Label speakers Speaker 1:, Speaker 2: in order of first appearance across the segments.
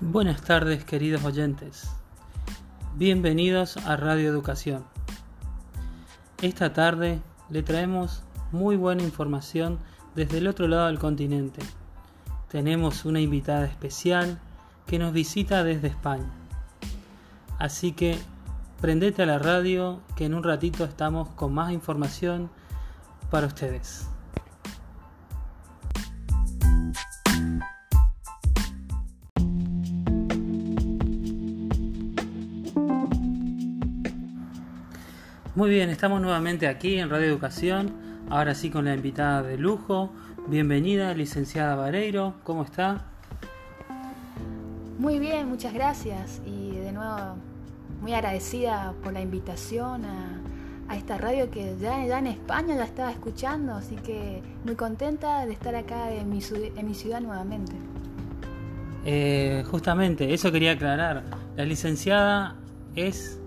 Speaker 1: Buenas tardes queridos oyentes. Bienvenidos a Radio Educación. Esta tarde le traemos muy buena información desde el otro lado del continente. Tenemos una invitada especial que nos visita desde España. Así que prendete a la radio que en un ratito estamos con más información para ustedes. Muy bien, estamos nuevamente aquí en Radio Educación, ahora sí con la invitada de lujo. Bienvenida, licenciada Vareiro, ¿cómo está?
Speaker 2: Muy bien, muchas gracias y de nuevo muy agradecida por la invitación a, esta radio que ya, ya, en España ya estaba escuchando, así que muy contenta de estar acá en mi, en mi ciudad nuevamente.
Speaker 1: Eh, justamente, eso quería aclarar. La licenciada es,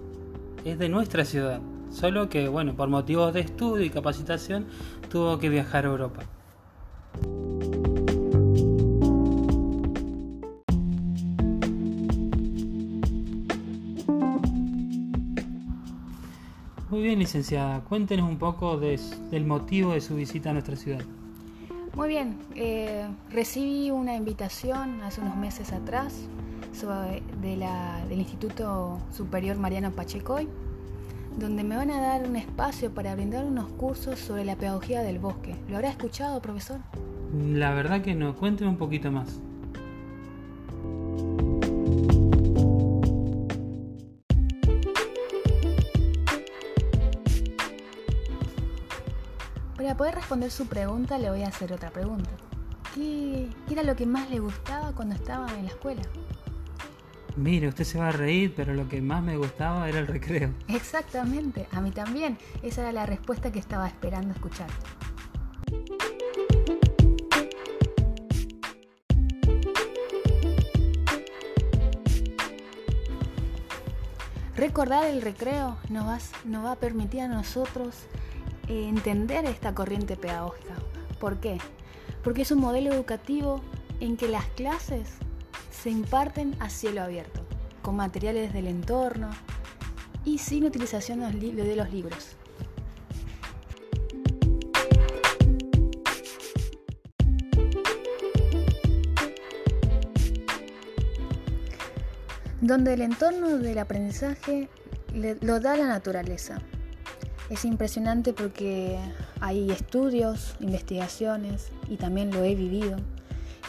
Speaker 1: es de nuestra ciudad. Solo que, bueno, por motivos de estudio y capacitación tuvo que viajar a Europa. Muy bien, licenciada. Cuéntenos un poco del motivo de su visita a nuestra ciudad.
Speaker 2: Muy bien. Eh, recibí una invitación hace unos meses atrás de la, del Instituto Superior Mariano Pachecoy donde me van a dar un espacio para brindar unos cursos sobre la pedagogía del bosque. ¿Lo habrá escuchado, profesor?
Speaker 1: La verdad que no, cuénteme un poquito más.
Speaker 2: Para poder responder su pregunta le voy a hacer otra pregunta. ¿Qué, era lo que más le gustaba cuando estaba en la escuela?
Speaker 1: Mire, usted se va a reír, pero lo que más me gustaba era el recreo.
Speaker 2: Exactamente, a mí también. Esa era la respuesta que estaba esperando escuchar. Recordar el recreo nos va, nos va a permitir a nosotros eh, entender esta corriente pedagógica. ¿Por qué? Porque es un modelo educativo en que las clases se imparten a cielo abierto, con materiales del entorno y sin utilización de los libros. Donde el entorno del aprendizaje lo da la naturaleza. Es impresionante porque hay estudios, investigaciones y también lo he vivido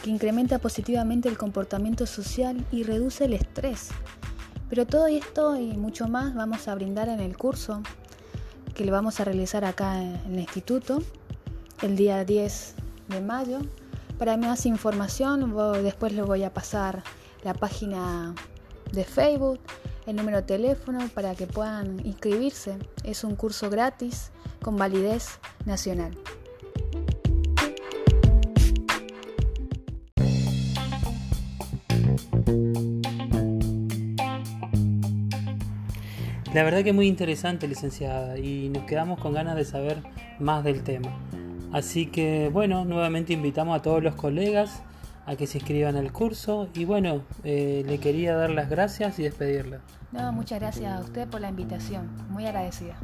Speaker 2: que incrementa positivamente el comportamiento social y reduce el estrés. Pero todo esto y mucho más vamos a brindar en el curso que le vamos a realizar acá en el instituto el día 10 de mayo. Para más información después les voy a pasar la página de Facebook, el número de teléfono para que puedan inscribirse. Es un curso gratis con validez nacional.
Speaker 1: La verdad que muy interesante, licenciada, y nos quedamos con ganas de saber más del tema. Así que, bueno, nuevamente invitamos a todos los colegas a que se inscriban al curso y bueno, eh, le quería dar las gracias y despedirla.
Speaker 2: No, muchas gracias a usted por la invitación, muy agradecida.